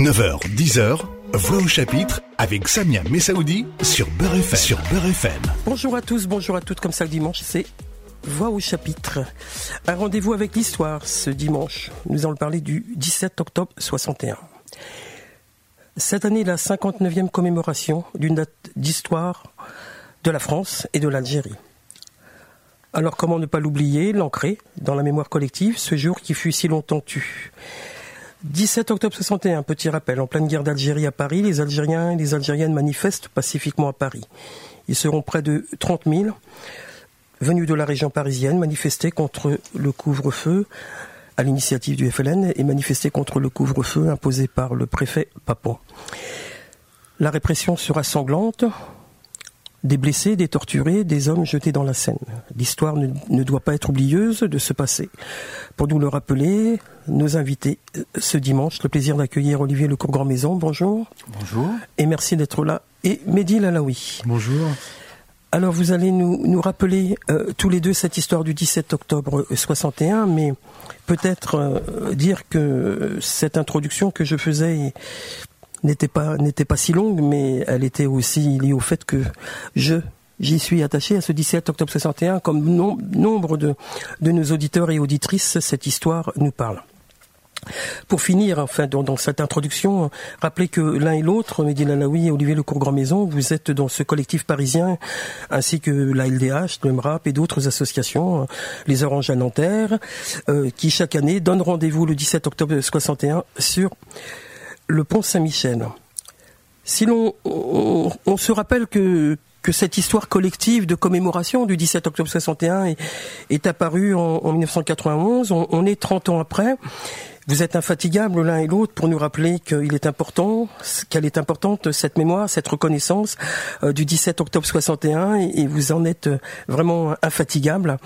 9h, 10h, Voix au chapitre avec Samia Messaoudi sur Beurre FM. Sur. Bonjour à tous, bonjour à toutes, comme ça le dimanche, c'est Voix au chapitre. Un rendez-vous avec l'histoire ce dimanche. Nous allons parler du 17 octobre 61. Cette année, la 59e commémoration d'une date d'histoire de la France et de l'Algérie. Alors comment ne pas l'oublier, l'ancrer dans la mémoire collective, ce jour qui fut si longtemps tu 17 octobre 61, petit rappel, en pleine guerre d'Algérie à Paris, les Algériens et les Algériennes manifestent pacifiquement à Paris. Ils seront près de 30 000 venus de la région parisienne manifester contre le couvre-feu à l'initiative du FLN et manifester contre le couvre-feu imposé par le préfet Papon. La répression sera sanglante, des blessés, des torturés, des hommes jetés dans la Seine. L'histoire ne, doit pas être oublieuse de ce passé. Pour nous le rappeler, nos invités euh, ce dimanche, le plaisir d'accueillir Olivier Lecourt Grand Maison. Bonjour. Bonjour. Et merci d'être là. Et Mehdi Lalaoui. Bonjour. Alors vous allez nous, nous rappeler euh, tous les deux cette histoire du 17 octobre 61, mais peut-être euh, dire que cette introduction que je faisais n'était pas n'était pas si longue, mais elle était aussi liée au fait que je j'y suis attaché à ce 17 octobre 61, comme nombre de, de nos auditeurs et auditrices, cette histoire nous parle. Pour finir, enfin, dans, cette introduction, rappelez que l'un et l'autre, Mehdi Lalaoui et Olivier Lecourt Grand Maison, vous êtes dans ce collectif parisien, ainsi que la LDH, le MRAP et d'autres associations, les Oranges à Nanterre, euh, qui chaque année donnent rendez-vous le 17 octobre 61 sur le pont Saint-Michel. Si l'on on, se rappelle que que cette histoire collective de commémoration du 17 octobre 61 est, apparue en, 1991, on, est 30 ans après. Vous êtes infatigables l'un et l'autre pour nous rappeler qu'il est important, qu'elle est importante cette mémoire, cette reconnaissance euh, du 17 octobre 61 et, et vous en êtes vraiment infatigables.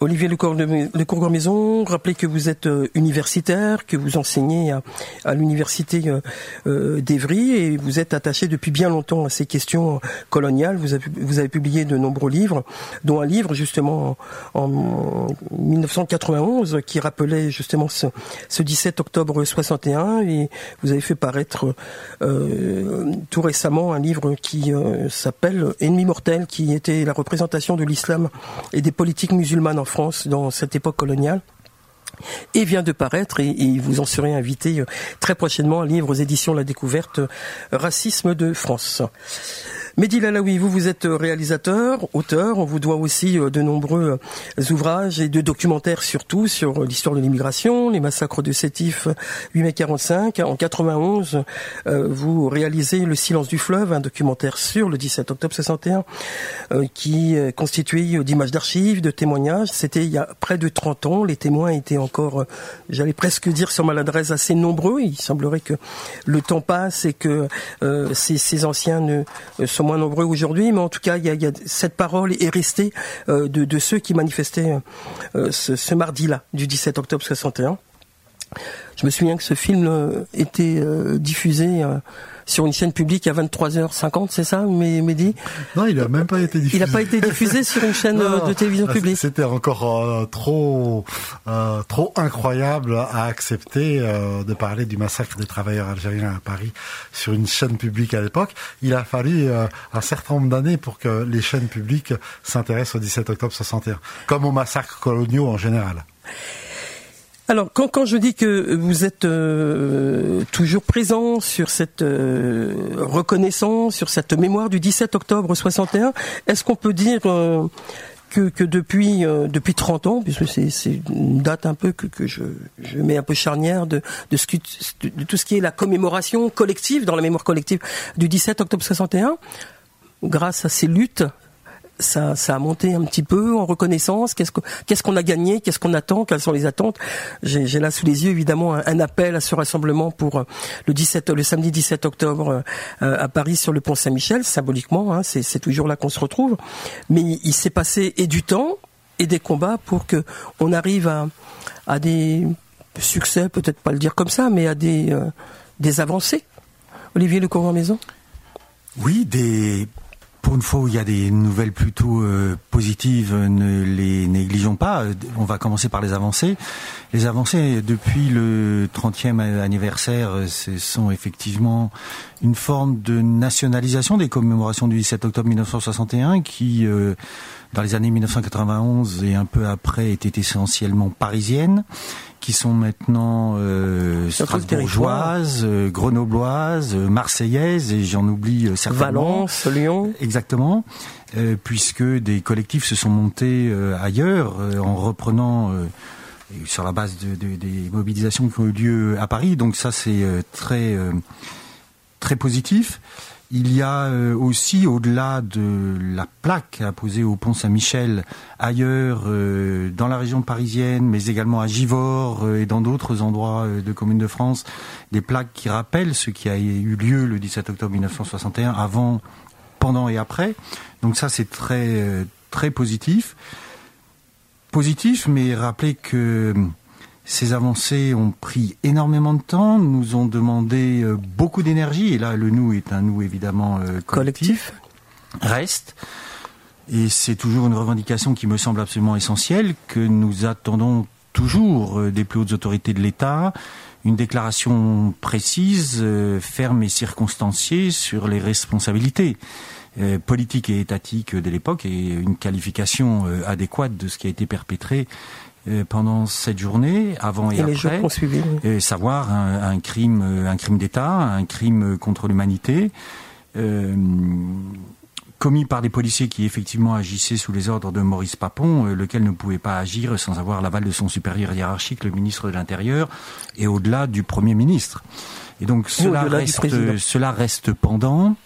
Olivier Lecourt, de Maison, rappelez que vous êtes euh, universitaire, que vous enseignez à, l'université euh, euh, d'Evry et vous êtes attaché depuis bien longtemps à ces questions coloniales. Vous avez, publié de nombreux livres, dont un livre justement en, 1991 qui rappelait justement ce, 17 octobre 61 et vous avez fait paraître tout récemment un livre qui s'appelle Ennemi mortel, qui était la représentation de l'islam et des politiques musulmanes France dans cette époque coloniale et vient de paraître et, vous en serez invité euh, très prochainement à livre aux éditions La Découverte euh, Racisme de France. Mehdi Lalaoui, vous, vous êtes réalisateur, auteur. On vous doit aussi euh, de nombreux euh, ouvrages et de documentaires surtout sur l'histoire de l'immigration, les massacres de Sétif 8 mai 45. En 91, euh, vous réalisez Le silence du fleuve, un documentaire sur le 17 octobre 61 qui est constitué d'images d'archives, de témoignages. C'était il y a près de 30 ans. Les témoins étaient encore, j'allais presque dire sur maladresse, assez nombreux. Il semblerait que le temps passe et que ces anciens ne sont moins nombreux aujourd'hui, mais en tout cas, il y a, cette parole est restée euh, de, ceux qui manifestaient euh, ce, ce mardi-là, du 17 octobre 61. Je me souviens que ce film euh, était diffusé sur une chaîne publique à 23h50, c'est ça, Mehdi? Non, il n'a même pas été diffusé. Il n'a pas été diffusé sur une chaîne de télévision publique. C'était encore euh, trop euh, trop incroyable à accepter euh, de parler du massacre des travailleurs algériens à Paris sur une chaîne publique à l'époque. Il a fallu un certain nombre d'années pour que les chaînes publiques s'intéressent au 17 octobre 61, comme aux massacres coloniaux en général. Alors, quand, quand je dis que vous êtes euh, toujours présent sur cette euh, reconnaissance, sur cette mémoire du 17 octobre 61, est-ce qu'on peut dire euh, que, que, depuis depuis 30 ans, puisque c'est une date un peu que, que je, je, mets un peu charnière de, de, ce de, tout ce qui est la commémoration collective, dans la mémoire collective du 17 octobre 61, grâce à ces luttes ça, a monté un petit peu en reconnaissance. Qu'est-ce qu'on a gagné? Qu'est-ce qu'on attend? Quelles sont les attentes? J'ai là sous les yeux évidemment un, appel à ce rassemblement pour euh, le 17, le samedi 17 octobre euh, à Paris sur le pont Saint-Michel. Symboliquement, hein, c'est toujours là qu'on se retrouve. Mais il s'est passé et du temps et des combats pour que on arrive à, des succès, peut-être pas le dire comme ça, mais à des euh, avancées. Olivier Le Maison. Oui, des une fois où il y a des nouvelles plutôt euh, positives, ne les négligeons pas. On va commencer par les avancées. Les avancées depuis le 30e anniversaire, ce sont effectivement une forme de nationalisation des commémorations du 17 octobre 1961 qui, euh, dans les années 1991 et un peu après, étaient essentiellement parisiennes qui sont maintenant euh, strasbourgeoises, euh, grenobloises, euh, marseillaises et j'en oublie certainement. Valence, Lyon. Exactement, puisque des collectifs se sont montés ailleurs en reprenant sur la base de, des mobilisations qui ont eu lieu à Paris. Donc ça c'est très très positif. Il y a euh, aussi, au-delà de la plaque apposée au pont Saint-Michel, ailleurs euh, dans la région parisienne, mais également à Givors euh, et dans d'autres endroits de communes de France, des plaques qui rappellent ce qui a eu lieu le 17 octobre 1961, avant, pendant et après. Donc ça, c'est très très positif. Positif, mais rappelez que ces avancées ont pris énormément de temps, nous ont demandé euh, beaucoup d'énergie, et là le nous est un nous évidemment euh, collectif, reste. Et c'est toujours une revendication qui me semble absolument essentielle, que nous attendons toujours euh, des plus hautes autorités de l'État, une déclaration précise, ferme et circonstanciée sur les responsabilités politiques et étatiques de l'époque et une qualification adéquate de ce qui a été perpétré pendant cette journée, avant et, et après, et savoir un, crime, un crime d'État, un crime contre l'humanité. Euh, commis par des policiers qui effectivement agissaient sous les ordres de Maurice Papon, euh, lequel ne pouvait pas agir sans avoir l'aval de son supérieur hiérarchique, le ministre de l'Intérieur, et au-delà du Premier ministre. Et donc cela reste, cela reste pendant.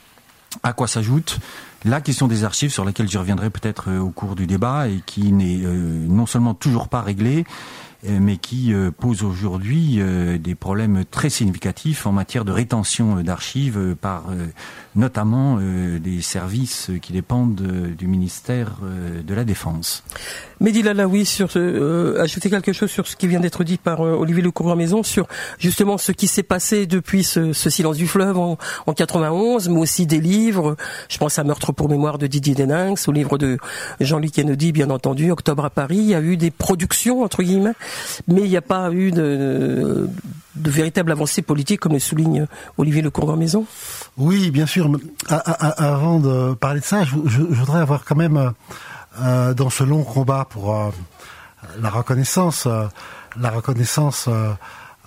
À quoi s'ajoute la question des archives, sur laquelle j'y reviendrai peut-être euh, au cours du débat, et qui n'est euh, non seulement toujours pas réglée, mais qui pose aujourd'hui des problèmes très significatifs en matière de rétention d'archives par notamment des services qui dépendent du ministère de la Défense. Mehdi oui, sur euh, ajouter quelque chose sur ce qui vient d'être dit par euh, Olivier Lecourroy Maison sur justement ce qui s'est passé depuis ce, silence du fleuve en, en 91, mais aussi des livres. Je pense à Meurtre pour mémoire de Didier Deninx, au livre de Jean-Luc Kennedy, bien entendu, Octobre à Paris. Il y a eu des productions entre guillemets, mais il n'y a pas eu de, véritable avancée politique, comme le souligne Olivier Lecourroy Maison. Oui, bien sûr. avant de parler de ça, je, voudrais avoir quand même euh, dans ce long combat pour euh, la reconnaissance, euh, la reconnaissance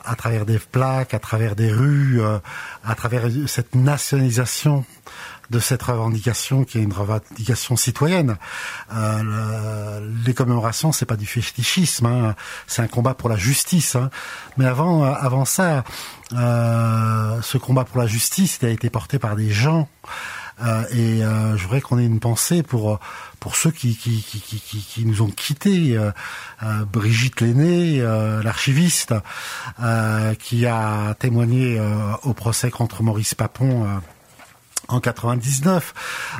à travers des plaques, à travers des rues, à travers cette nationalisation de cette revendication qui est une revendication citoyenne. Euh, les commémorations, c'est pas du fétichisme, hein, c'est un combat pour la justice. Hein. Mais avant, avant ça, euh, ce combat pour la justice, a été porté par des gens. Euh, et je voudrais qu'on ait une pensée pour pour ceux qui, qui, qui, qui, qui nous ont quittés, euh, euh Brigitte Lenné, euh, l'archiviste, euh, qui a témoigné au procès contre Maurice Papon en 99,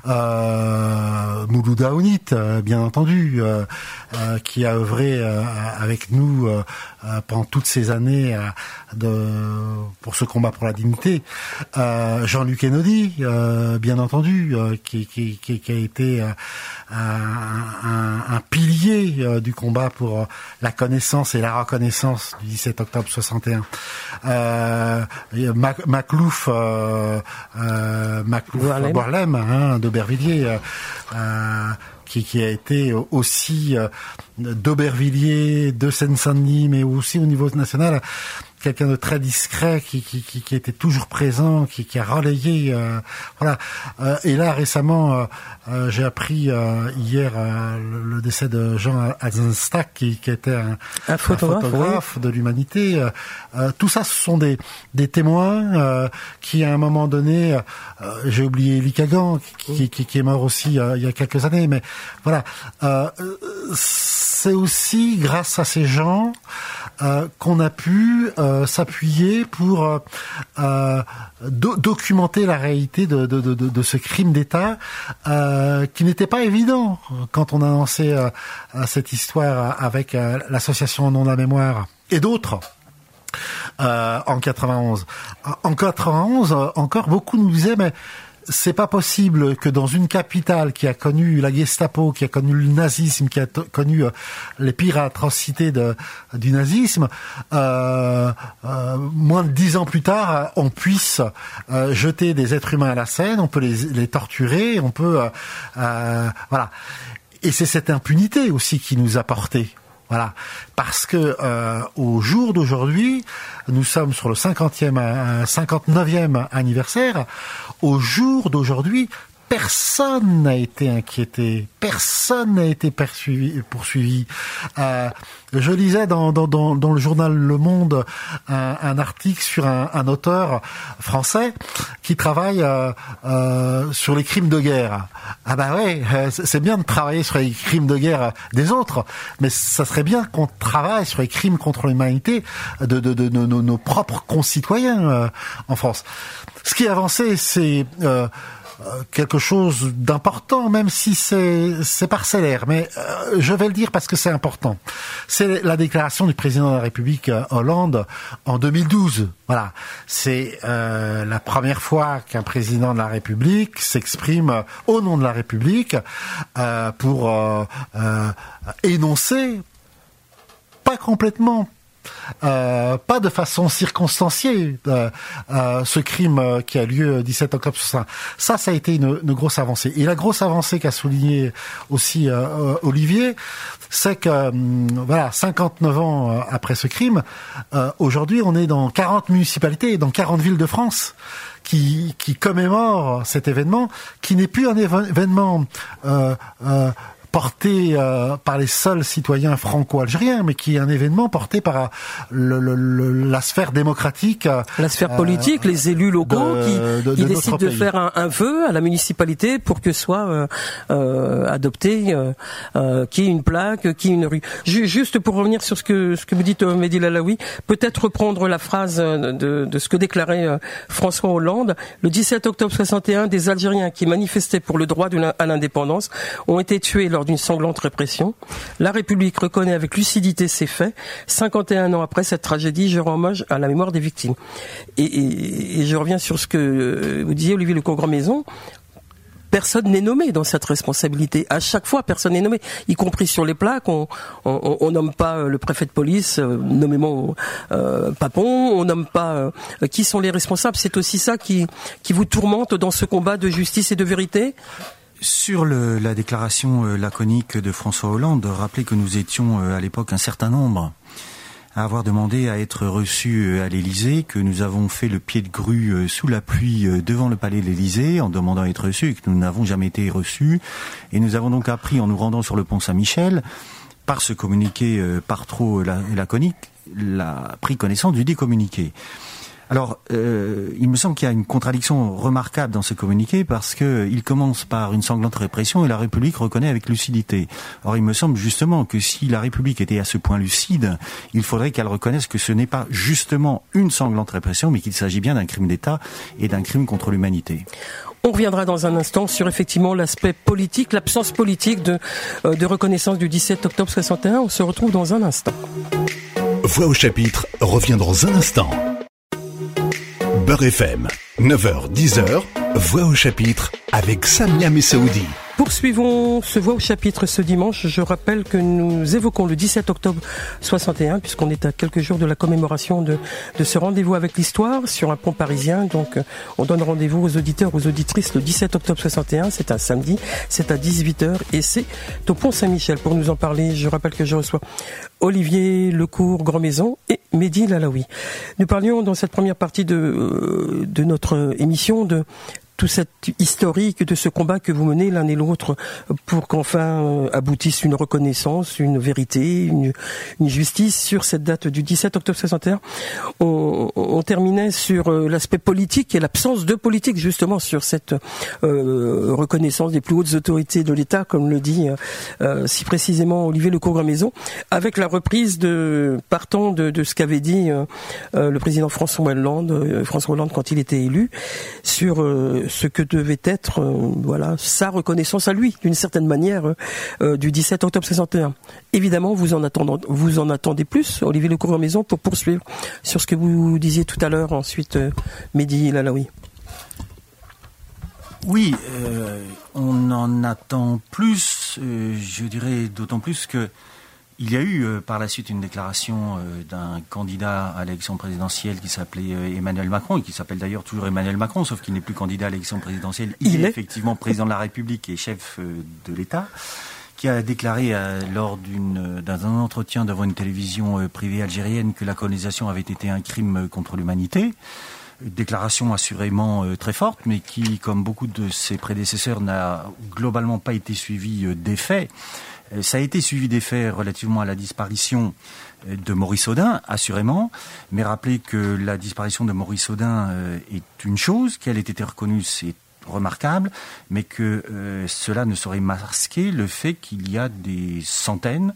euh, Mouloud euh, bien entendu, euh, euh, qui a œuvré avec nous pendant toutes ces années de, pour ce combat pour la dignité. Jean-Luc Enodi, bien entendu, qui, qui, qui, qui, a été un, un, un, pilier du combat pour la connaissance et la reconnaissance du 17 octobre 61. Maclouf, Boirlem, hein, d'Aubervilliers, euh, euh, qui, a été aussi euh, d'Aubervilliers, de Seine-Saint-Denis, mais aussi au niveau national, quelqu'un de très discret qui, qui, qui, qui, était toujours présent, qui, qui a relayé. Euh, voilà. Euh, et là récemment, euh, j'ai appris hier le, décès de Jean Eisenstack, qui, qui était un, un photographe, de l'humanité. tout ça, ce sont des, des témoins qui, à un moment donné, j'ai oublié Elie Kagan, qui, qui, qui, est mort aussi il y a quelques années, mais voilà. c'est aussi grâce à ces gens euh, qu'on a pu euh, s'appuyer pour euh, documenter la réalité de, ce crime d'État qui n'était pas évident quand on a lancé cette histoire avec l'association nom de la mémoire et d'autres. en 91. En 91, encore beaucoup nous disaient, mais c'est pas possible que dans une capitale qui a connu la Gestapo, qui a connu le nazisme, qui a connu euh, les pires atrocités du nazisme, euh, euh, moins de dix ans plus tard, on puisse euh, jeter des êtres humains à la scène, on peut les, les torturer, on peut, voilà. Et c'est cette impunité aussi qui nous a porté. Voilà, parce que euh, au jour d'aujourd'hui, nous sommes sur le 50e, 59e anniversaire. Au jour d'aujourd'hui, personne n'a été inquiété, personne n'a été poursuivi. Euh, je lisais dans, le journal Le Monde un, article sur un, auteur français qui travaille euh, euh, sur les crimes de guerre. Ah bah ouais, c'est bien de travailler sur les crimes de guerre des autres, mais ça serait bien qu'on travaille sur les crimes contre l'humanité de, de, nos propres concitoyens en France. Ce qui est avancé, c'est quelque chose d'important, même si c'est parcellaire. Mais euh, je vais le dire parce que c'est important. C'est la déclaration du président de la République euh, Hollande en 2012. Voilà, c'est la première fois qu'un président de la République s'exprime au nom de la République pour énoncer pas complètement euh, pas de façon circonstanciée euh, euh, ce crime qui a lieu 17 octobre ça. Ça, a été une, grosse avancée. Et la grosse avancée qu'a souligné aussi Olivier, c'est que voilà, 59 ans après ce crime, aujourd'hui, on est dans 40 municipalités, dans 40 villes de France. Qui, qui commémorent cet événement, qui n'est plus un événement porté euh, par les seuls citoyens franco-algériens, mais qui est un événement porté par le, la sphère démocratique. La sphère euh, politique, les élus locaux qui, décident de faire un, un, vœu à la municipalité pour que soit euh, adopté qui une plaque, qui une rue. Juste pour revenir sur ce que ce que vous dites, Mehdi Lalaoui, peut-être reprendre la phrase de, de ce que déclarait François Hollande. Le 17 octobre 61, des Algériens qui manifestaient pour le droit à l'indépendance ont été tués lors d'une sanglante répression. La République reconnaît avec lucidité ces faits. 51 ans après cette tragédie, je rends hommage à la mémoire des victimes. Et, je reviens sur ce que vous disiez, Olivier Le Congrand-Maison personne n'est nommé dans cette responsabilité. À chaque fois, personne n'est nommé, y compris sur les plaques. On, nomme pas euh, le préfet de police, euh, nommément euh, Papon. On nomme pas qui sont les responsables. C'est aussi ça qui vous tourmente dans ce combat de justice et de vérité? Sur le, la déclaration euh, laconique de François Hollande, rappeler que nous étions euh, à l'époque un certain nombre à avoir demandé à être reçus euh, à l'Élysée, que nous avons fait le pied de grue sous la pluie devant le palais de l'Élysée en demandant à être reçus et que nous n'avons jamais été reçus. Et nous avons donc appris en nous rendant sur le pont Saint-Michel, par ce communiqué par trop laconique, la, pris connaissance du décommuniqué. Alors, euh, il me semble qu'il y a une contradiction remarquable dans ce communiqué parce que il commence par une sanglante répression et la République reconnaît avec lucidité. Or, il me semble justement que si la République était à ce point lucide, il faudrait qu'elle reconnaisse que ce n'est pas justement une sanglante répression, mais qu'il s'agit bien d'un crime d'État et d'un crime contre l'humanité. On reviendra dans un instant sur effectivement l'aspect politique, l'absence politique de, euh, de reconnaissance du 17 octobre 61. On se retrouve dans un instant. Voix au chapitre revient dans un instant. Beurre FM, 9h-10h, Voix au chapitre avec Samia Messaoudi. Poursuivons ce voix au chapitre ce dimanche. Je rappelle que nous évoquons le 17 octobre 61, puisqu'on est à quelques jours de la commémoration de, de ce rendez-vous avec l'histoire sur un pont parisien. Donc, euh, on donne rendez-vous aux auditeurs, aux auditrices le 17 octobre 61. C'est un samedi, c'est à 18h et c'est au pont Saint-Michel. Pour nous en parler, je rappelle que je reçois Olivier Lecourt, Grand Maison et Mehdi Lalaoui. Nous parlions dans cette première partie de, euh, de notre émission de tout cet historique de ce combat que vous menez l'un et l'autre pour qu'enfin euh, aboutisse une reconnaissance, une vérité, une, justice sur cette date du 17 octobre 61. On, terminait sur euh, l'aspect politique et l'absence de politique justement sur cette euh, reconnaissance des plus hautes autorités de l'État, comme le dit si précisément Olivier Lecourt-Maison, avec la reprise de partant de, de ce qu'avait dit le président François Hollande, François Hollande quand il était élu sur ce que devait être euh, voilà sa reconnaissance à lui d'une certaine manière euh, euh, du 17 octobre 61. Évidemment, vous en attendez, vous en attendez plus, Olivier Lecour Maison, pour poursuivre sur ce que vous disiez tout à l'heure. Ensuite, Mehdi Lalaoui. Oui, on en attend plus, je dirais d'autant plus que il y a eu euh, par la suite une déclaration euh, d'un candidat à l'élection présidentielle qui s'appelait euh, Emmanuel Macron et qui s'appelle d'ailleurs toujours Emmanuel Macron, sauf qu'il n'est plus candidat à l'élection présidentielle. Il, est, effectivement président de la République et chef de l'État, qui a déclaré lors d'un entretien devant une télévision privée algérienne que la colonisation avait été un crime contre l'humanité. Déclaration assurément très forte, mais qui, comme beaucoup de ses prédécesseurs, n'a globalement pas été suivie des faits. Euh, ça a été suivi des faits relativement à la disparition euh, de Maurice Audin, assurément, mais rappelez que la disparition de Maurice Audin euh, est une chose, qu'elle ait été reconnue, c'est remarquable, mais que cela ne saurait masquer le fait qu'il y a des centaines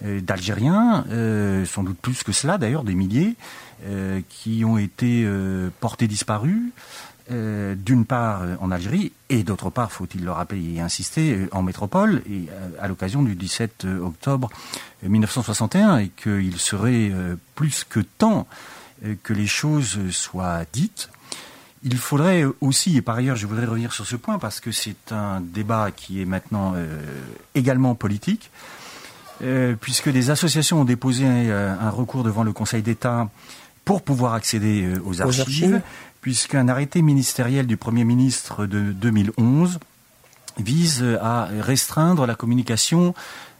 d'Algériens, sans doute plus que cela d'ailleurs, des milliers, qui ont été portés disparus, euh, d'une part euh, en Algérie et d'autre part, faut-il le rappeler et insister, euh, en métropole et à l'occasion du 17 octobre 1961 et qu'il serait plus que temps que les choses soient dites. Il faudrait aussi, et par ailleurs je voudrais revenir sur ce point parce que c'est un débat qui est maintenant également politique, puisque des associations ont déposé un, recours devant le Conseil d'État pour pouvoir accéder aux archives puisqu'un arrêté ministériel du Premier ministre de 2011 vise à restreindre la communication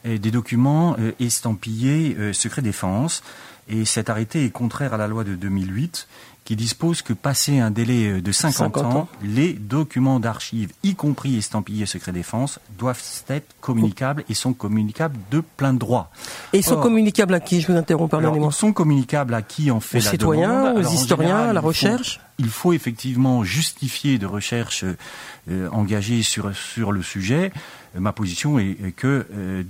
euh, des documents euh, estampillés euh, secret défense. Et cet arrêté est contraire à la loi de 2008 qui dispose que passé un délai de 50, ans, les documents d'archives, y compris estampillés secret défense, doivent être communicables et sont communicables de plein droit. Et sont communicables à qui? Je vous interromps, pardonnez-moi. Sont communicables à qui en fait aux citoyens, aux historiens, à la recherche? il faut effectivement justifier de recherches euh, engagées sur, sur le sujet. Ma position est, que euh,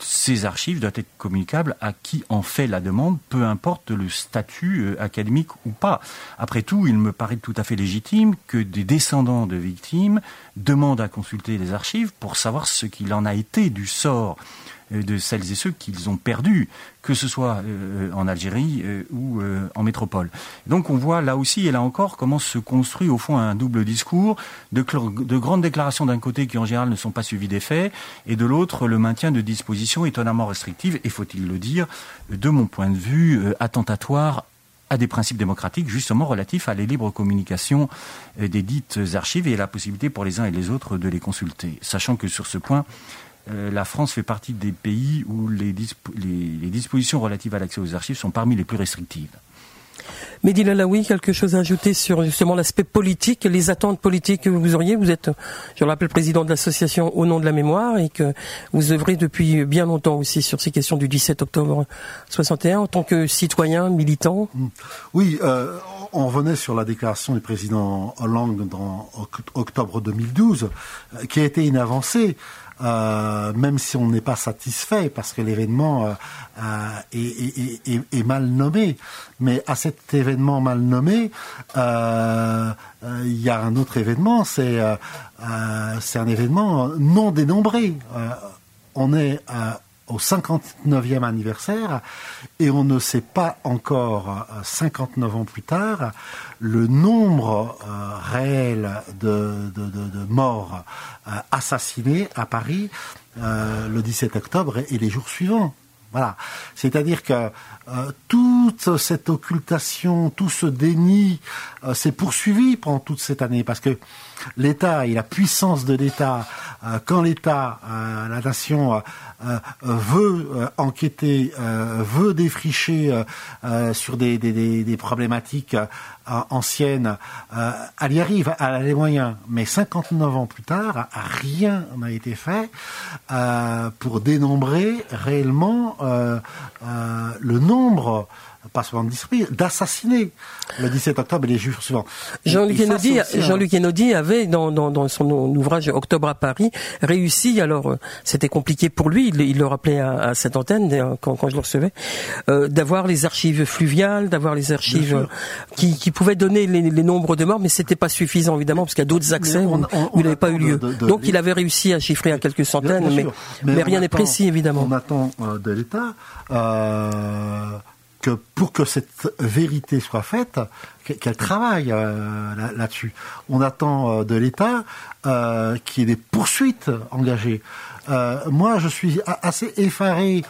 ces archives doivent être communicables à qui en fait la demande, peu importe le statut euh, académique ou pas. Après tout, il me paraît tout à fait légitime que des descendants de victimes demandent à consulter les archives pour savoir ce qu'il en a été du sort de celles et ceux qu'ils ont perdus, que ce soit euh, en Algérie euh, ou en métropole. Donc on voit là aussi et là encore comment se construit au fond un double discours de, de grandes déclarations d'un côté qui en général ne sont pas suivies des faits et de l'autre le maintien de dispositions étonnamment restrictives et faut-il le dire, de mon point de vue, attentatoires à des principes démocratiques justement relatifs à la libre communication des dites archives et à la possibilité pour les uns et les autres de les consulter. Sachant que sur ce point, euh, la France fait partie des pays où les, dispositions relatives à l'accès aux archives sont parmi les plus restrictives. Mehdi Lalaoui, quelque chose à ajouter sur justement l'aspect politique, les attentes politiques que vous auriez? Vous êtes, je le rappelle, président de l'association Au nom de la mémoire et que vous œuvrez depuis bien longtemps aussi sur ces questions du 17 octobre 61 en tant que citoyen, militant. Mm. Oui, euh, on revenait sur la déclaration du président Hollande en octobre 2012, euh, qui a été une avancée. Euh, même si on n'est pas satisfait parce que l'événement euh, euh, est, mal nommé. Mais à cet événement mal nommé, il y a un autre événement, c'est un événement non dénombré. on est au 59e anniversaire et on ne sait pas encore, 59 ans plus tard, le nombre euh, réel de, morts euh, assassinés à Paris euh, le 17 octobre et, les jours suivants. Voilà. C'est-à-dire que toute cette occultation, tout ce déni s'est poursuivi pendant toute cette année parce que l'État et la puissance de l'État, quand l'État, la nation veut enquêter, veut défricher sur des, problématiques euh, ancienne, euh, elle y arrive, elle a les moyens. Mais 59 ans plus tard, rien n'a été fait euh, pour dénombrer réellement le nombre pas seulement d'assassiner le 17 octobre et les jours suivants. Jean-Luc Enaudi, Jean avait dans, dans, son ouvrage Octobre à Paris réussi. Alors euh, c'était compliqué pour lui, il, le rappelait à, cette antenne euh, quand, quand je le recevais, euh, d'avoir les archives fluviales, d'avoir les archives qui, qui, pouvaient donner les, les, nombres de morts, mais c'était pas suffisant évidemment parce qu'il y a d'autres accès où, il n'avait pas eu lieu. Donc il avait réussi à chiffrer à quelques centaines, mais, mais, rien n'est précis évidemment. On attend de l'État que pour que cette vérité soit faite, qu'elle travaille euh, là-dessus. On attend euh, de l'État euh, qu'il y ait des poursuites engagées. moi, je suis assez effaré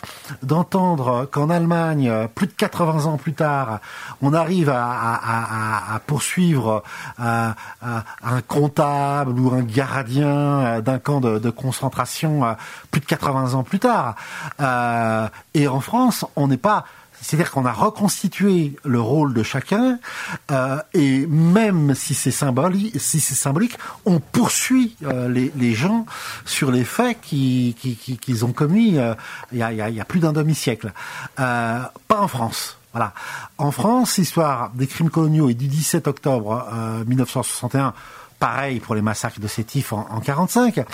d'entendre qu'en Allemagne, plus de 80 ans plus tard, on arrive à, poursuivre un comptable ou un gardien d'un camp de, de, concentration plus de 80 ans plus tard. et en France, on n'est pas c'est-à-dire qu'on a reconstitué le rôle de chacun, euh, et même si c'est symbolique, si c'est symbolique, on poursuit euh, les, gens sur les faits qu'ils ont commis euh, il y, a, plus d'un demi-siècle. pas en France. Voilà. En France, l'histoire des crimes coloniaux et du 17 octobre 1961, pareil pour les massacres de Sétif en, en 45.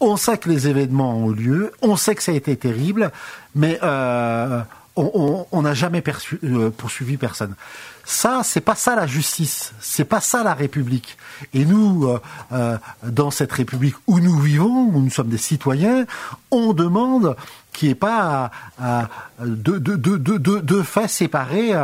On sait que les événements ont lieu, on sait que ça a été terrible, mais euh, on n'a jamais euh, poursuivi personne. Ça, c'est pas ça la justice, c'est pas ça la République. Et nous, euh, dans cette République où nous vivons, où nous sommes des citoyens, on demande qu'il n'y ait pas de, de, de, de, faits séparés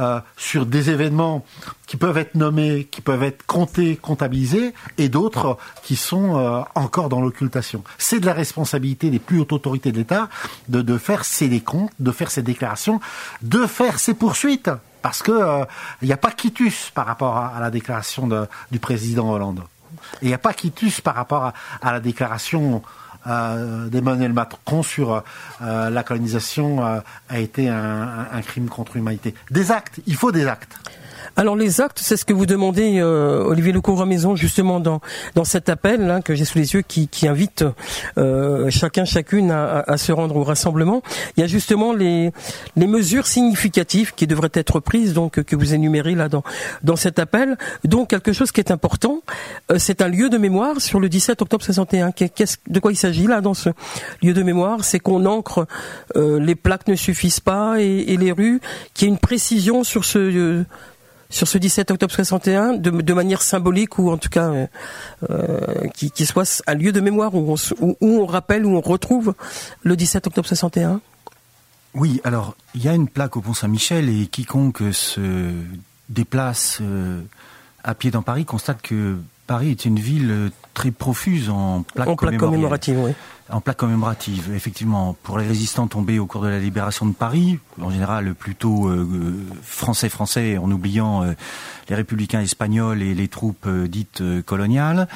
euh, sur des événements qui peuvent être nommés, qui peuvent être comptés, comptabilisés, et d'autres qui sont euh, encore dans l'occultation. C'est de la responsabilité des plus hautes autorités de l'État de, de faire ces comptes, de faire ces déclarations, de faire ces poursuites, parce que euh, n'y a pas quitus par rapport à, la déclaration de, du président Hollande. Il n'y a pas quitus par rapport à, à la déclaration d'Emmanuel Macron sur euh, la colonisation euh, a été un, un crime contre l'humanité. Des actes, il faut des actes. Alors les actes, c'est ce que vous demandez, euh, Olivier Lecouvre-Maison, justement dans dans cet appel hein, que j'ai sous les yeux, qui, qui invite euh, chacun, chacune à, à, se rendre au rassemblement. Il y a justement les les mesures significatives qui devraient être prises, donc que vous énumérez là dans dans cet appel. Donc quelque chose qui est important, euh, c'est un lieu de mémoire sur le 17 octobre 61. Qu'est-ce de quoi il s'agit là dans ce lieu de mémoire? C'est qu'on ancre euh, les plaques ne suffisent pas et, et les rues, qu'il y ait une précision sur ce sur ce 17 octobre 61 de, de manière symbolique ou en tout cas euh, euh qui, qui, soit un lieu de mémoire où on, où on rappelle, où on retrouve le 17 octobre 61 Oui, alors il y a une plaque au Pont Saint-Michel et quiconque se déplace euh, à pied dans Paris constate que Paris est une ville très profuse en plaques, en plaques commémoratives. Oui en plaque commémorative, effectivement, pour les résistants tombés au cours de la libération de Paris, en général plutôt français-français, euh, en oubliant euh, les républicains espagnols et les troupes euh, dites coloniales.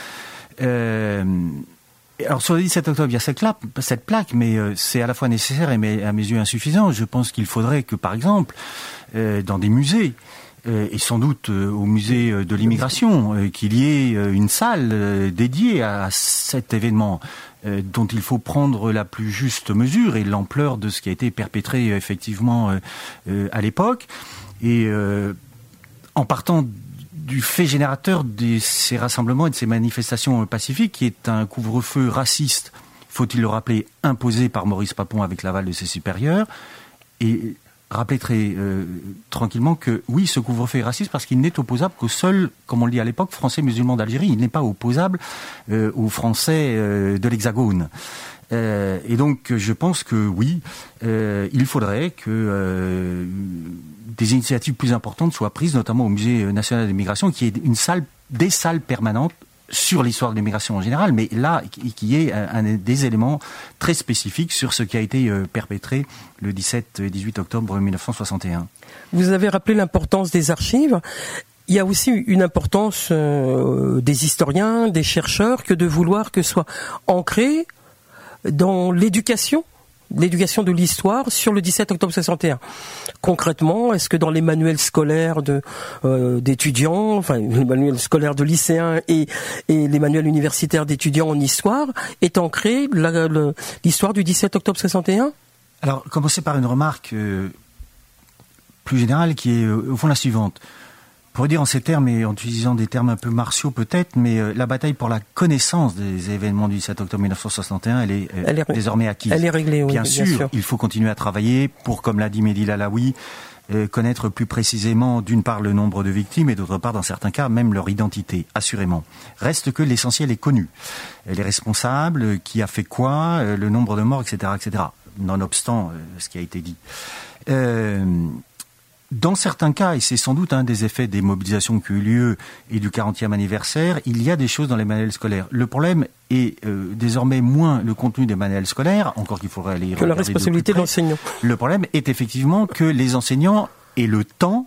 alors sur le 17 octobre, il y a cette, cette plaque, mais c'est à la fois nécessaire et à mes yeux insuffisant. Je pense qu'il faudrait que, par exemple, dans des musées, et sans doute au musée de l'immigration, qu'il y ait une salle dédiée à cet événement. Euh, dont il faut prendre la plus juste mesure et l'ampleur de ce qui a été perpétré euh, effectivement euh, à l'époque. Et en partant du fait générateur de ces rassemblements et de ces manifestations pacifiques, qui est un couvre-feu raciste, faut-il le rappeler, imposé par Maurice Papon avec l'aval de ses supérieurs, et rappeler très euh, tranquillement que oui, ce couvre-feu est raciste parce qu'il n'est opposable qu'aux seuls, comme on le dit à l'époque, Français musulmans d'Algérie. Il n'est pas opposable euh, aux Français euh, de l'Hexagone. et donc, je pense que oui, il faudrait que des initiatives plus importantes soient prises, notamment au Musée national de l'immigration, qui est une salle, des salles permanentes sur l'histoire de l'immigration en général, mais là, qui est un, des éléments très spécifiques sur ce qui a été euh, perpétré le 17 et 18 octobre 1961. Vous avez rappelé l'importance des archives. Il y a aussi une importance euh, des historiens, des chercheurs, que de vouloir que soit ancré dans l'éducation l'éducation de l'histoire sur le 17 octobre 61. Concrètement, est-ce que dans les manuels scolaires euh, d'étudiants, enfin les manuels scolaires de lycéens et, les manuels universitaires d'étudiants en histoire, est ancré l'histoire du 17 octobre 61 Alors, commencer par une remarque euh, plus générale qui est euh, au fond la suivante pour dire en ces termes et en utilisant des termes un peu martiaux peut-être, mais euh, la bataille pour la connaissance des événements du 7 octobre 1961, elle est, euh, désormais acquise. Elle est réglée, oui, bien, sûr, Il faut continuer à travailler pour, comme l'a dit Mehdi Lalaoui, euh, connaître plus précisément d'une part le nombre de victimes et d'autre part dans certains cas même leur identité, assurément. Reste que l'essentiel est connu. Les responsables, qui a fait quoi, le nombre de morts, etc., etc. nonobstant ce qui a été dit. Dans certains cas, et c'est sans doute un des effets des mobilisations qui ont eu lieu et du 40e anniversaire, il y a des choses dans les manuels scolaires. Le problème est euh, désormais moins le contenu des manuels scolaires, encore qu'il faudrait aller que la responsabilité de l'enseignant. Le problème est effectivement que les enseignants aient le temps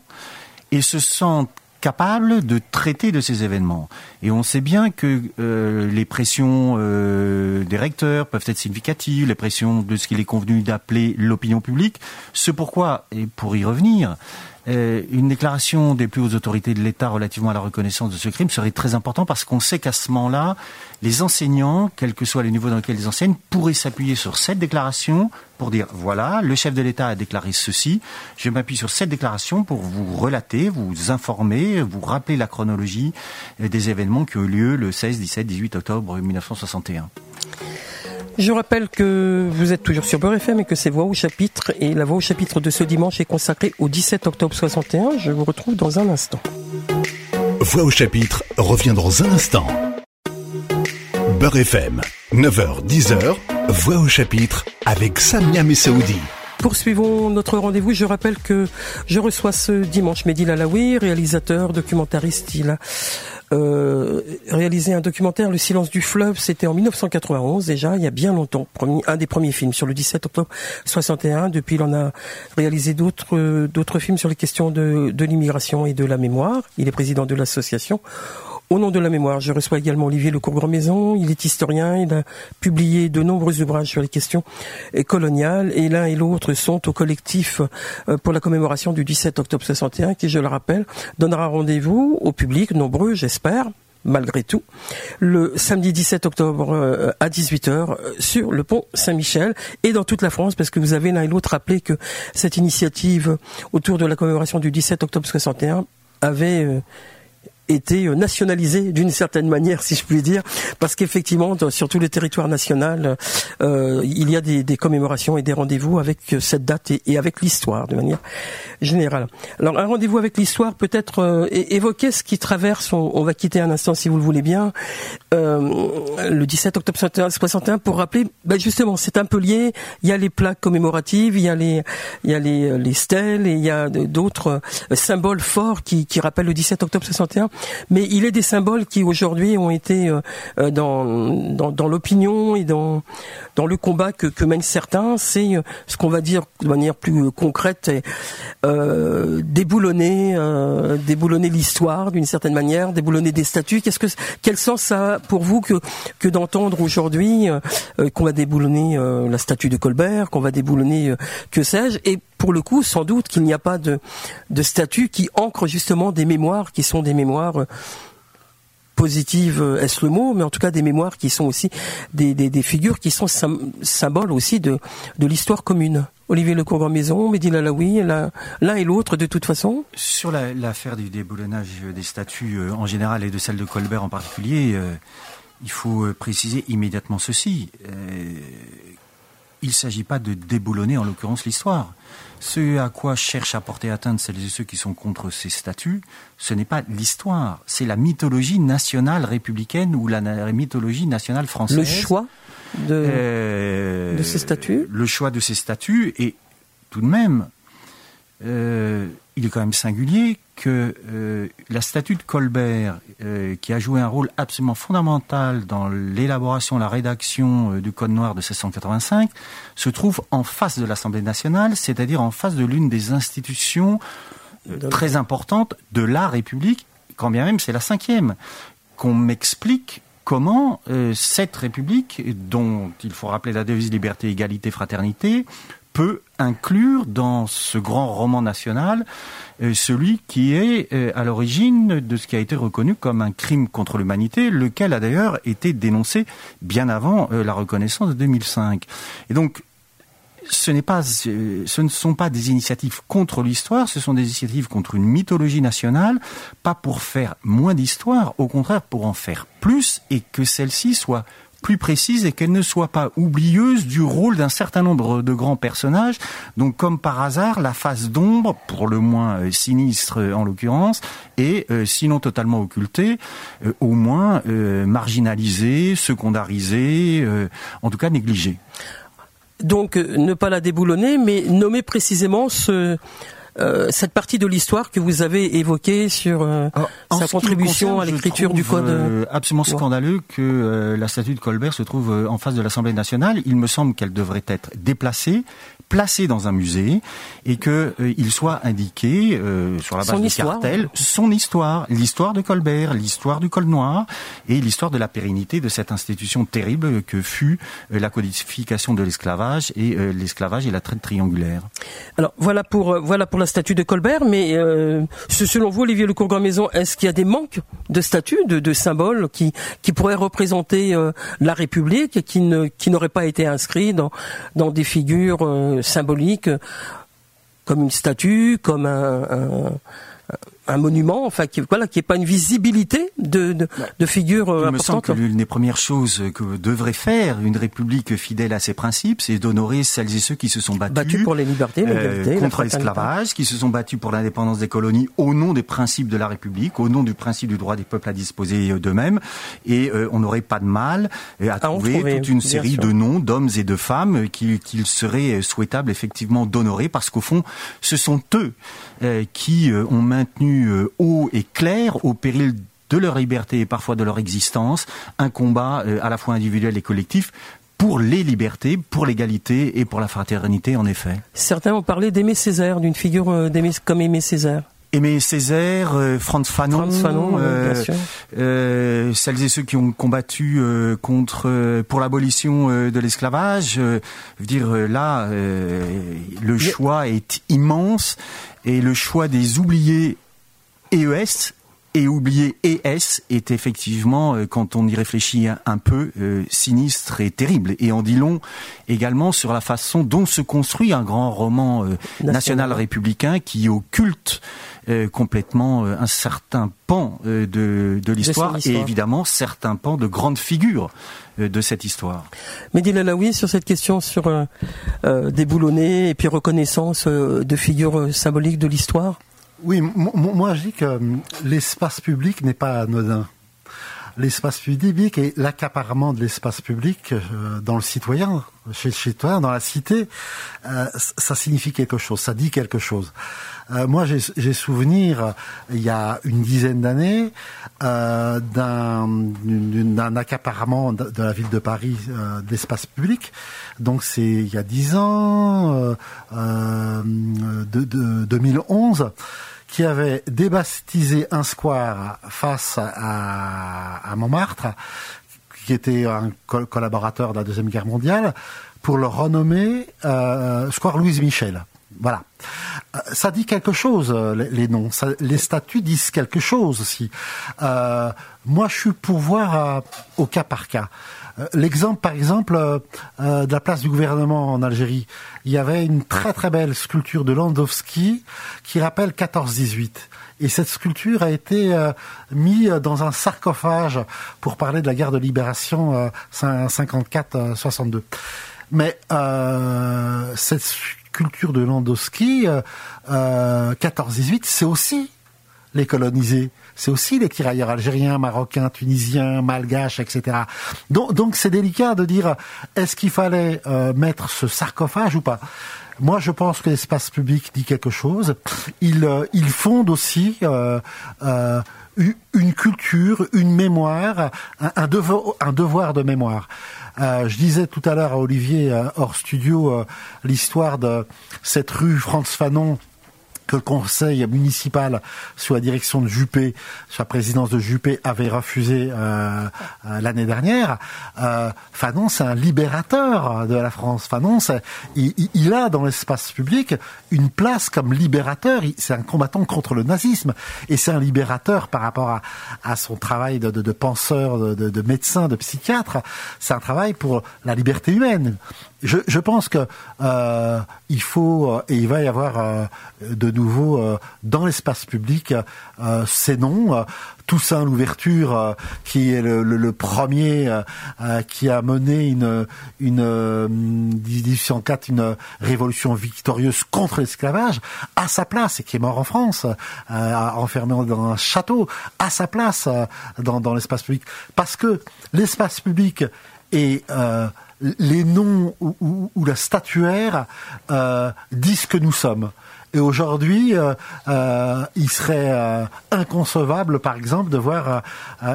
et se sentent capable de traiter de ces événements. Et on sait bien que euh, les pressions euh, des recteurs peuvent être significatives, les pressions de ce qu'il est convenu d'appeler l'opinion publique. Ce pourquoi, et pour y revenir, une déclaration des plus hautes autorités de l'État relativement à la reconnaissance de ce crime serait très important parce qu'on sait qu'à ce moment-là, les enseignants, quel que soit le niveau dans lequel ils enseignent, pourraient s'appuyer sur cette déclaration pour dire voilà, le chef de l'État a déclaré ceci, je m'appuie sur cette déclaration pour vous relater, vous informer, vous rappeler la chronologie des événements qui ont eu lieu le 16, 17, 18 octobre 1961. Je rappelle que vous êtes toujours sur Beurre FM et que c'est Voix au chapitre. Et la Voix au chapitre de ce dimanche est consacrée au 17 octobre 61. Je vous retrouve dans un instant. Voix au chapitre revient dans un instant. Beurre FM, 9h-10h, Voix au chapitre avec Samia Messaoudi. Poursuivons notre rendez-vous. Je rappelle que je reçois ce dimanche Mehdi Lalaoui, réalisateur, documentariste. Il a euh, réalisé un documentaire, Le silence du fleuve. C'était en 1991 déjà, il y a bien longtemps. un des premiers films sur le 17 octobre 61. Depuis, il en a réalisé d'autres euh, d'autres films sur les questions de, de l'immigration et de la mémoire. Il est président de l'association au nom de la mémoire, je reçois également Olivier Lecourt-Grandmaison. Il est historien. Il a publié de nombreux ouvrages sur les questions coloniales. Et l'un et l'autre sont au collectif euh, pour la commémoration du 17 octobre 61, qui, je le rappelle, donnera rendez-vous au public, nombreux, j'espère, malgré tout, le samedi 17 octobre euh, à 18h euh, sur le pont Saint-Michel et dans toute la France, parce que vous avez l'un et l'autre rappelé que cette initiative autour de la commémoration du 17 octobre 61 avait été euh, nationalisé d'une certaine manière, si je puis dire, parce qu'effectivement, sur tous les territoires nationaux, euh, il y a des, des, commémorations et des rendez-vous avec cette date et, avec l'histoire, de manière générale. Alors, un rendez-vous avec l'histoire, peut-être euh, évoquer ce qui traverse, on, va quitter un instant, si vous le voulez bien, euh, le 17 octobre 61, pour rappeler, ben justement, c'est un peu lié, il y a les plaques commémoratives, il y a les, il y a les, les stèles, et il y a d'autres symboles forts qui, qui rappellent le 17 octobre 61 mais il est des symboles qui aujourd'hui ont été euh, euh, dans, dans, l'opinion et dans, dans le combat que, mènent certains. C'est euh, ce qu'on va dire de manière plus concrète, euh, déboulonner, déboulonner l'histoire d'une certaine manière, déboulonner des statuts. Quel sens ça a pour vous que que d'entendre aujourd'hui qu'on va déboulonner la statue de Colbert, qu'on va déboulonner que sais-je? Et pour le coup, sans doute qu'il n'y a pas de, de statut qui ancre justement des mémoires qui sont des mémoires euh, positives, euh, est-ce le mot, mais en tout cas des mémoires qui sont aussi des, figures qui sont symboles aussi de, l'histoire commune. Olivier Lecourt-Maison, Mehdi Lalaoui, l'un et l'autre de toute façon Sur l'affaire du déboulonnage des statues euh, en général et de celle de Colbert en particulier, il faut préciser immédiatement ceci. il ne s'agit pas de déboulonner en l'occurrence l'histoire. Ce à quoi cherchent à porter atteinte celles et ceux qui sont contre ces statuts, ce n'est pas l'histoire, c'est la mythologie nationale républicaine ou la, mythologie nationale française. Le choix de, euh, de ces statuts Le choix de ces statuts et tout de même, euh, il est quand même singulier que euh, la statue de Colbert, euh, qui a joué un rôle absolument fondamental dans l'élaboration, la rédaction du Code noir de 1685, se trouve en face de l'Assemblée nationale, c'est-à-dire en face de l'une des institutions très importantes de la République, quand bien même c'est la cinquième. Qu'on m'explique comment cette République, dont il faut rappeler la devise liberté, égalité, fraternité, peut inclure dans ce grand roman national euh, celui qui est euh, à l'origine de ce qui a été reconnu comme un crime contre l'humanité, lequel a d'ailleurs été dénoncé bien avant euh, la reconnaissance de 2005. Et donc, ce, n'est pas, ce ne sont pas des initiatives contre l'histoire, ce sont des initiatives contre une mythologie nationale, pas pour faire moins d'histoire, au contraire pour en faire plus et que celle-ci soit plus précise et qu'elle ne soit pas oublieuse du rôle d'un certain nombre de grands personnages. Donc, comme par hasard, la face d'ombre, pour le moins euh, sinistre en l'occurrence, et euh, sinon totalement occultée, euh, au moins marginalisée, secondarisée, en tout cas négligée. donc ne pas la déboulonner, mais nommer précisément ce euh, cette partie de l'histoire que vous avez évoquée sur euh, sa contribution à l'écriture du code. Euh, absolument scandaleux que la statue de Colbert se trouve en face de l'Assemblée nationale. Il me semble qu'elle devrait être déplacée placé dans un musée et que euh, il soit indiqué euh, sur la base du cartel son histoire, l'histoire de Colbert, l'histoire du col noir et l'histoire de la pérennité de cette institution terrible que fut euh, la codification de l'esclavage et l'esclavage et la traite triangulaire. Alors voilà pour voilà pour la statue de Colbert, mais selon vous, Olivier Le Maison, est-ce qu'il y a des manques de statues, de, de symboles qui qui pourraient représenter la République et qui ne qui n'auraient pas été inscrits dans dans des figures symbolique, comme une statue, comme un, monument, enfin, qui, voilà, qui n'est pas une visibilité de, de, de figure euh, Il me semble que l'une des premières choses que devrait faire une république fidèle à ses principes, c'est d'honorer celles et ceux qui se sont battus, pour les libertés, euh, contre l'esclavage, qui se sont battus pour l'indépendance des colonies au nom des principes de la République, au nom du principe du droit des peuples à disposer d'eux-mêmes. Et euh, on n'aurait pas de mal à, trouver, toute une série de noms d'hommes et de femmes qu'il serait souhaitable effectivement d'honorer, parce qu'au fond, ce sont eux qui ont maintenu euh, haut et clair au péril de leur liberté et parfois de leur existence, un combat euh, à la fois individuel et collectif pour les libertés, pour l'égalité et pour la fraternité, en effet. Certains ont parlé d'Aimé Césaire, d'une figure euh, comme Aimé Césaire. Aimé Césaire, Franz Fanon, Fanon bien sûr. celles et ceux qui ont combattu contre pour l'abolition de l'esclavage. dire là, le choix est immense et le choix des oubliés EES et oublier ES est effectivement, euh, quand on y réfléchit un peu, euh, sinistre et terrible. Et en dit long également sur la façon dont se construit un grand roman euh, national républicain qui occulte complètement un certain pan de, de l'histoire et évidemment certains pans de grandes figures de cette histoire. Mehdi Lalaoui, sur cette question sur déboulonner et puis reconnaissance de figures symboliques de l'histoire? Oui, moi je dis que euh, l'espace public n'est pas anodin. L'espace public et l'accaparement de l'espace public euh, dans le citoyen, chez le citoyen, dans la cité, euh, ça signifie quelque chose, ça dit quelque chose. Moi, j'ai souvenir, il y a une dizaine d'années, d'un accaparement de, la ville de Paris d'espace public. Donc c'est il y a dix ans, de, de 2011 qui avait débaptisé un square face à, Montmartre, qui était un collaborateur de la Deuxième Guerre mondiale, pour le renommer euh, Square Louise Michel. Voilà. Euh, ça dit quelque chose, euh, les, noms. les statuts disent quelque chose aussi. moi, je suis pour voir au cas par cas. Euh, l'exemple, par exemple, euh, euh, de la place du gouvernement en Algérie, il y avait une très très belle sculpture de Landowski qui rappelle 14-18. Et cette sculpture a été mise dans un sarcophage pour parler de la guerre de libération 54-62. Mais cette sculpture de Landowski, 14-18, c'est aussi les colonisés c'est aussi les tirailleurs algériens, marocains, tunisiens, malgaches, etc. Donc, donc c'est délicat de dire est-ce qu'il fallait euh, mettre ce sarcophage ou pas? Moi, je pense que l'espace public dit quelque chose. Il, euh, il fonde aussi euh, euh, une culture, une mémoire, un devoir de mémoire. Euh, je disais tout à l'heure à Olivier hors studio l'histoire de cette rue France Fanon que le conseil municipal sous la direction de Juppé, sous la présidence de Juppé, avait refusé euh, euh, l'année dernière. Euh, Fanon, c'est un libérateur de la France. Fanon, il, il, a dans l'espace public une place comme libérateur. C'est un combattant contre le nazisme et c'est un libérateur par rapport à, à son travail de, penseur, de, de médecin, de psychiatre. C'est un travail pour la liberté humaine je, pense que euh, il faut euh, et il va y avoir euh, de nouveau dans l'espace public ces noms. Toussaint l'ouverture, qui est le, premier qui a mené une, une 1804 une révolution victorieuse contre l'esclavage, à sa place et qui est mort en France, enfermé dans un château, à sa place dans l'espace public, parce que l'espace public et les noms ou, la statuaire disent que nous sommes. Et aujourd'hui, euh, euh, il serait euh, inconcevable, par exemple, de voir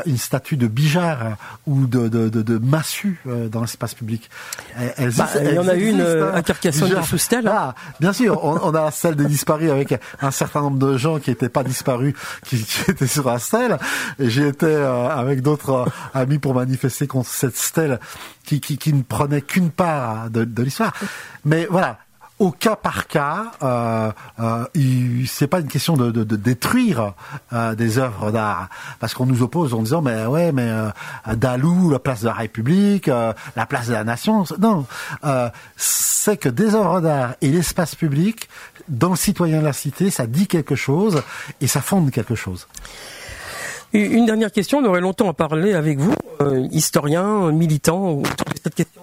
une statue de Bijard ou de, de, de, de Massu dans l'espace public. Bah, il y en a une hein, à Carcassonne de Soustel. Hein. Ah, bien sûr, on, a celle des disparus avec un certain nombre de gens qui n'étaient pas disparus, qui, étaient sur la stèle. J'ai été avec d'autres amis pour manifester contre cette stèle qui, qui, qui ne prenait qu'une part de, de l'histoire. Mais voilà, au cas par cas, euh, euh, c'est pas une question de, de, de détruire euh, des œuvres d'art, parce qu'on nous oppose en disant mais ouais mais euh, Dalou, la place de la République, euh, la place de la Nation, non, c'est que des œuvres d'art et l'espace public dans le citoyen de la cité, ça dit quelque chose et ça fonde quelque chose. Une dernière question, on aurait longtemps à parler avec vous, historien, militant, autour de cette question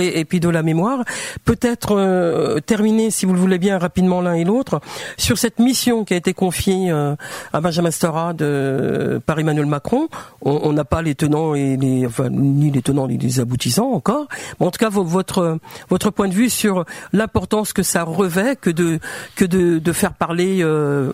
et, puis de la mémoire. Peut-être euh, terminer, si vous le voulez bien, rapidement l'un et l'autre, sur cette mission qui a été confiée euh, à Benjamin Stora de, par Emmanuel Macron. On n'a pas les tenants et les, enfin, ni les tenants ni les aboutissants encore. En tout cas, votre votre point de vue sur l'importance que ça revêt que de que de, de faire parler euh,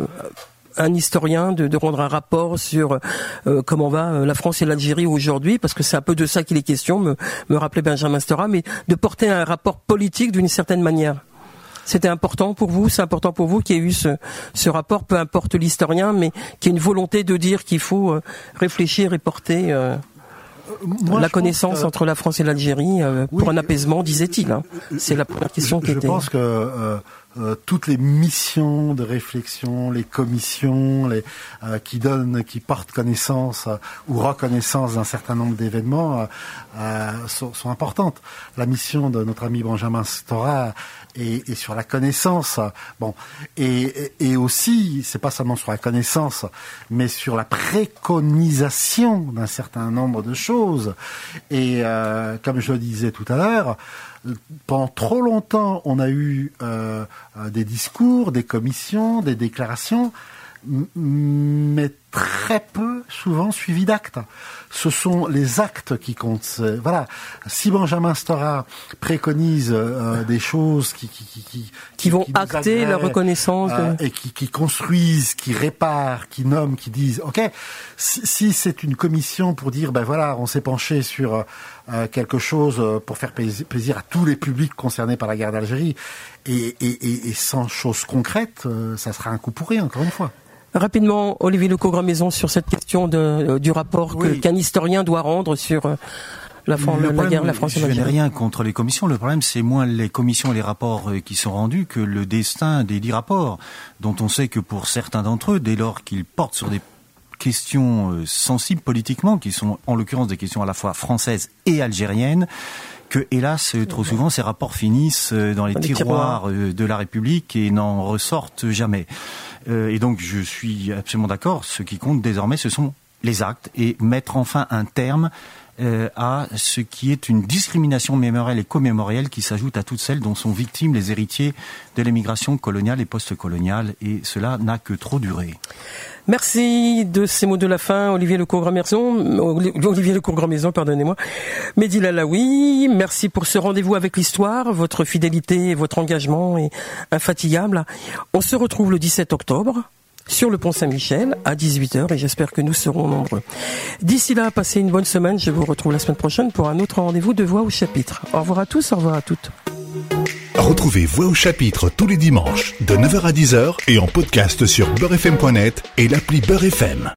un historien de, de, rendre un rapport sur euh, comment va euh, la France et l'Algérie aujourd'hui, parce que c'est un peu de ça qu'il est question, me, me rappelait Benjamin Stora, mais de porter un rapport politique d'une certaine manière. C'était important pour vous, c'est important pour vous qu'il y ait eu ce, ce rapport, peu importe l'historien, mais qu'il y ait une volonté de dire qu'il faut euh, réfléchir et porter la connaissance entre la France et l'Algérie pour un apaisement, disait-il. Hein. C'est la première question qui était. Je pense que euh, toutes les missions de réflexion, les commissions, les, euh, qui donnent, qui portent connaissance euh, ou reconnaissance d'un certain nombre d'événements sont, sont, importantes. La mission de notre ami Benjamin Stora est, est sur la connaissance. Bon, et, et aussi, c'est pas seulement sur la connaissance, mais sur la préconisation d'un certain nombre de choses. Et comme je le disais tout à l'heure, pendant trop longtemps, on a eu euh, des discours, des commissions, des déclarations, mais très peu souvent suivis d'actes. Ce sont les actes qui comptent. Voilà. Si Benjamin Stora préconise euh, des choses qui qui qui qui, vont acter la reconnaissance et qui, qui construisent, qui réparent, qui nomment, qui disent OK. Si, si c'est une commission pour dire ben voilà, on s'est penché sur euh, quelque chose euh, pour faire plaisir à tous les publics concernés par la guerre d'Algérie. Et, et, et, sans chose concrète, euh, ça sera un coup pourri, encore une fois. Rapidement, Olivier Lecaugre Maison, sur cette question de, du rapport qu'un historien doit rendre sur la, France, la guerre, la France Je n'ai rien contre les commissions. Le problème, c'est moins les commissions et les rapports qui sont rendus que le destin des dix rapports, dont on sait que pour certains d'entre eux, dès lors qu'ils portent sur des questions euh, sensibles politiquement, qui sont en l'occurrence des questions à la fois françaises et algériennes, que hélas trop souvent ces rapports finissent euh, dans les, tiroirs, euh, de la République et n'en ressortent jamais. Et donc je suis absolument d'accord, ce qui compte désormais ce sont les actes et mettre enfin un terme à ce qui est une discrimination mémorielle et commémorielle qui s'ajoute à toutes celles dont sont victimes les héritiers de l'émigration coloniale et post-coloniale et cela n'a que trop duré. Merci de ces mots de la fin, Olivier Lecourt-Gramaison, Olivier Lecourt-Gramaison, pardonnez-moi. Mehdi Lalaoui, merci pour ce rendez-vous avec l'histoire. Votre fidélité et votre engagement est infatigable. On se retrouve le 17 octobre sur le pont Saint-Michel à 18h et j'espère que nous serons nombreux. D'ici là, passez une bonne semaine. Je vous retrouve la semaine prochaine pour un autre rendez-vous de Voix au chapitre. Au revoir à tous, au revoir à toutes. Retrouvez Voix au chapitre tous les dimanches de 9h à 10h et en podcast sur beurrefm.net et l'appli Beurrefm.